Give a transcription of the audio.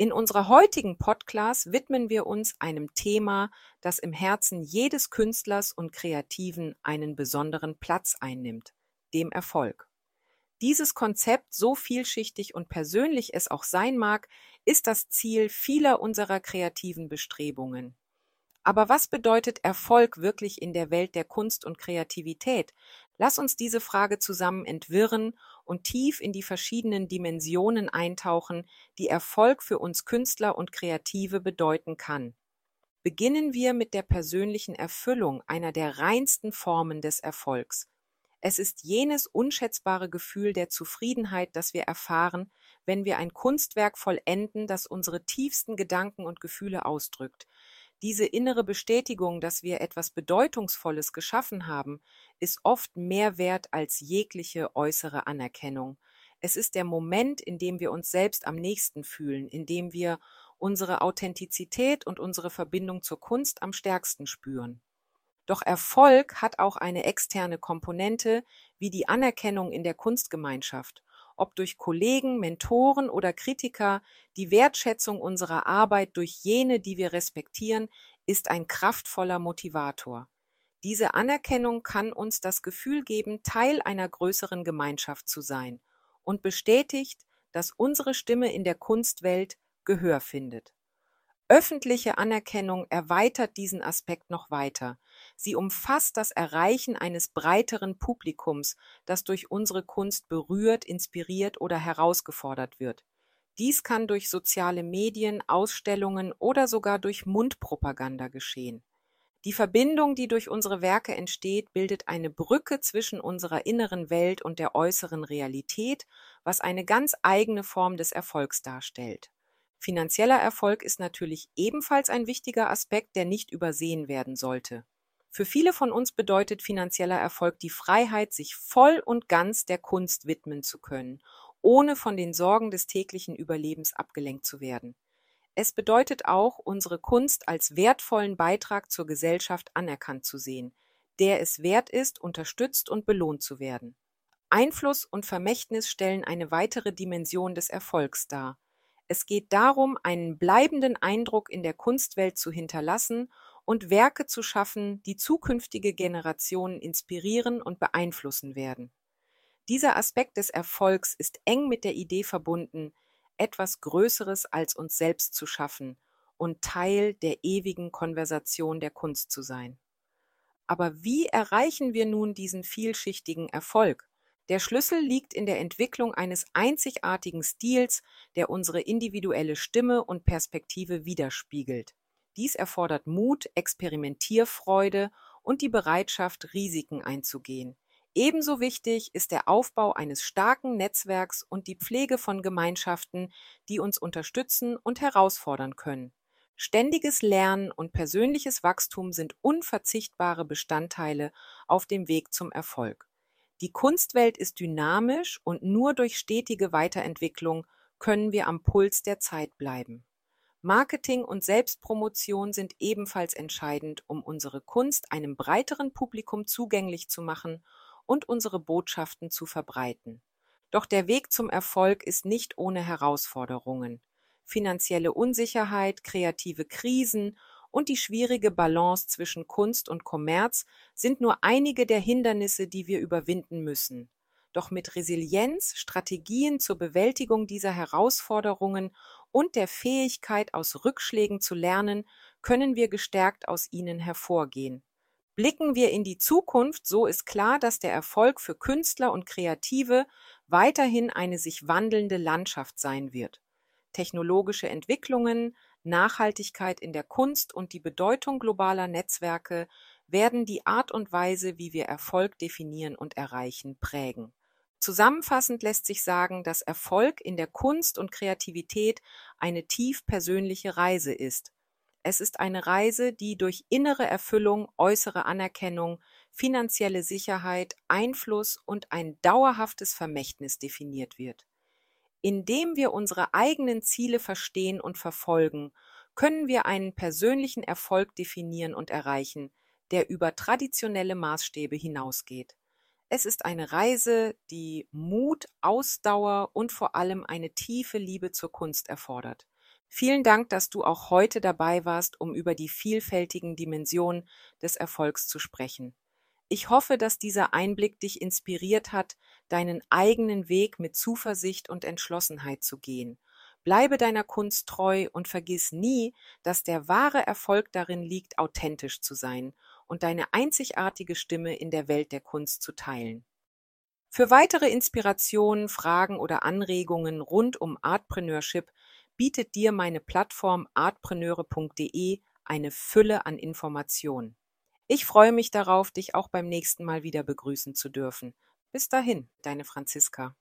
In unserer heutigen Podcast widmen wir uns einem Thema, das im Herzen jedes Künstlers und Kreativen einen besonderen Platz einnimmt, dem Erfolg. Dieses Konzept, so vielschichtig und persönlich es auch sein mag, ist das Ziel vieler unserer kreativen Bestrebungen. Aber was bedeutet Erfolg wirklich in der Welt der Kunst und Kreativität? Lass uns diese Frage zusammen entwirren und tief in die verschiedenen Dimensionen eintauchen, die Erfolg für uns Künstler und Kreative bedeuten kann. Beginnen wir mit der persönlichen Erfüllung, einer der reinsten Formen des Erfolgs. Es ist jenes unschätzbare Gefühl der Zufriedenheit, das wir erfahren, wenn wir ein Kunstwerk vollenden, das unsere tiefsten Gedanken und Gefühle ausdrückt, diese innere Bestätigung, dass wir etwas Bedeutungsvolles geschaffen haben, ist oft mehr wert als jegliche äußere Anerkennung. Es ist der Moment, in dem wir uns selbst am nächsten fühlen, in dem wir unsere Authentizität und unsere Verbindung zur Kunst am stärksten spüren. Doch Erfolg hat auch eine externe Komponente wie die Anerkennung in der Kunstgemeinschaft ob durch Kollegen, Mentoren oder Kritiker, die Wertschätzung unserer Arbeit durch jene, die wir respektieren, ist ein kraftvoller Motivator. Diese Anerkennung kann uns das Gefühl geben, Teil einer größeren Gemeinschaft zu sein und bestätigt, dass unsere Stimme in der Kunstwelt Gehör findet. Öffentliche Anerkennung erweitert diesen Aspekt noch weiter. Sie umfasst das Erreichen eines breiteren Publikums, das durch unsere Kunst berührt, inspiriert oder herausgefordert wird. Dies kann durch soziale Medien, Ausstellungen oder sogar durch Mundpropaganda geschehen. Die Verbindung, die durch unsere Werke entsteht, bildet eine Brücke zwischen unserer inneren Welt und der äußeren Realität, was eine ganz eigene Form des Erfolgs darstellt. Finanzieller Erfolg ist natürlich ebenfalls ein wichtiger Aspekt, der nicht übersehen werden sollte. Für viele von uns bedeutet finanzieller Erfolg die Freiheit, sich voll und ganz der Kunst widmen zu können, ohne von den Sorgen des täglichen Überlebens abgelenkt zu werden. Es bedeutet auch, unsere Kunst als wertvollen Beitrag zur Gesellschaft anerkannt zu sehen, der es wert ist, unterstützt und belohnt zu werden. Einfluss und Vermächtnis stellen eine weitere Dimension des Erfolgs dar. Es geht darum, einen bleibenden Eindruck in der Kunstwelt zu hinterlassen und Werke zu schaffen, die zukünftige Generationen inspirieren und beeinflussen werden. Dieser Aspekt des Erfolgs ist eng mit der Idee verbunden, etwas Größeres als uns selbst zu schaffen und Teil der ewigen Konversation der Kunst zu sein. Aber wie erreichen wir nun diesen vielschichtigen Erfolg? Der Schlüssel liegt in der Entwicklung eines einzigartigen Stils, der unsere individuelle Stimme und Perspektive widerspiegelt. Dies erfordert Mut, Experimentierfreude und die Bereitschaft, Risiken einzugehen. Ebenso wichtig ist der Aufbau eines starken Netzwerks und die Pflege von Gemeinschaften, die uns unterstützen und herausfordern können. Ständiges Lernen und persönliches Wachstum sind unverzichtbare Bestandteile auf dem Weg zum Erfolg. Die Kunstwelt ist dynamisch und nur durch stetige Weiterentwicklung können wir am Puls der Zeit bleiben. Marketing und Selbstpromotion sind ebenfalls entscheidend, um unsere Kunst einem breiteren Publikum zugänglich zu machen und unsere Botschaften zu verbreiten. Doch der Weg zum Erfolg ist nicht ohne Herausforderungen. Finanzielle Unsicherheit, kreative Krisen und die schwierige Balance zwischen Kunst und Kommerz sind nur einige der Hindernisse, die wir überwinden müssen. Doch mit Resilienz, Strategien zur Bewältigung dieser Herausforderungen und der Fähigkeit, aus Rückschlägen zu lernen, können wir gestärkt aus ihnen hervorgehen. Blicken wir in die Zukunft, so ist klar, dass der Erfolg für Künstler und Kreative weiterhin eine sich wandelnde Landschaft sein wird. Technologische Entwicklungen, Nachhaltigkeit in der Kunst und die Bedeutung globaler Netzwerke werden die Art und Weise, wie wir Erfolg definieren und erreichen, prägen. Zusammenfassend lässt sich sagen, dass Erfolg in der Kunst und Kreativität eine tief persönliche Reise ist. Es ist eine Reise, die durch innere Erfüllung, äußere Anerkennung, finanzielle Sicherheit, Einfluss und ein dauerhaftes Vermächtnis definiert wird. Indem wir unsere eigenen Ziele verstehen und verfolgen, können wir einen persönlichen Erfolg definieren und erreichen, der über traditionelle Maßstäbe hinausgeht. Es ist eine Reise, die Mut, Ausdauer und vor allem eine tiefe Liebe zur Kunst erfordert. Vielen Dank, dass du auch heute dabei warst, um über die vielfältigen Dimensionen des Erfolgs zu sprechen. Ich hoffe, dass dieser Einblick dich inspiriert hat, deinen eigenen Weg mit Zuversicht und Entschlossenheit zu gehen. Bleibe deiner Kunst treu und vergiss nie, dass der wahre Erfolg darin liegt, authentisch zu sein und deine einzigartige Stimme in der Welt der Kunst zu teilen. Für weitere Inspirationen, Fragen oder Anregungen rund um Artpreneurship bietet dir meine Plattform artpreneure.de eine Fülle an Informationen. Ich freue mich darauf, dich auch beim nächsten Mal wieder begrüßen zu dürfen. Bis dahin, deine Franziska.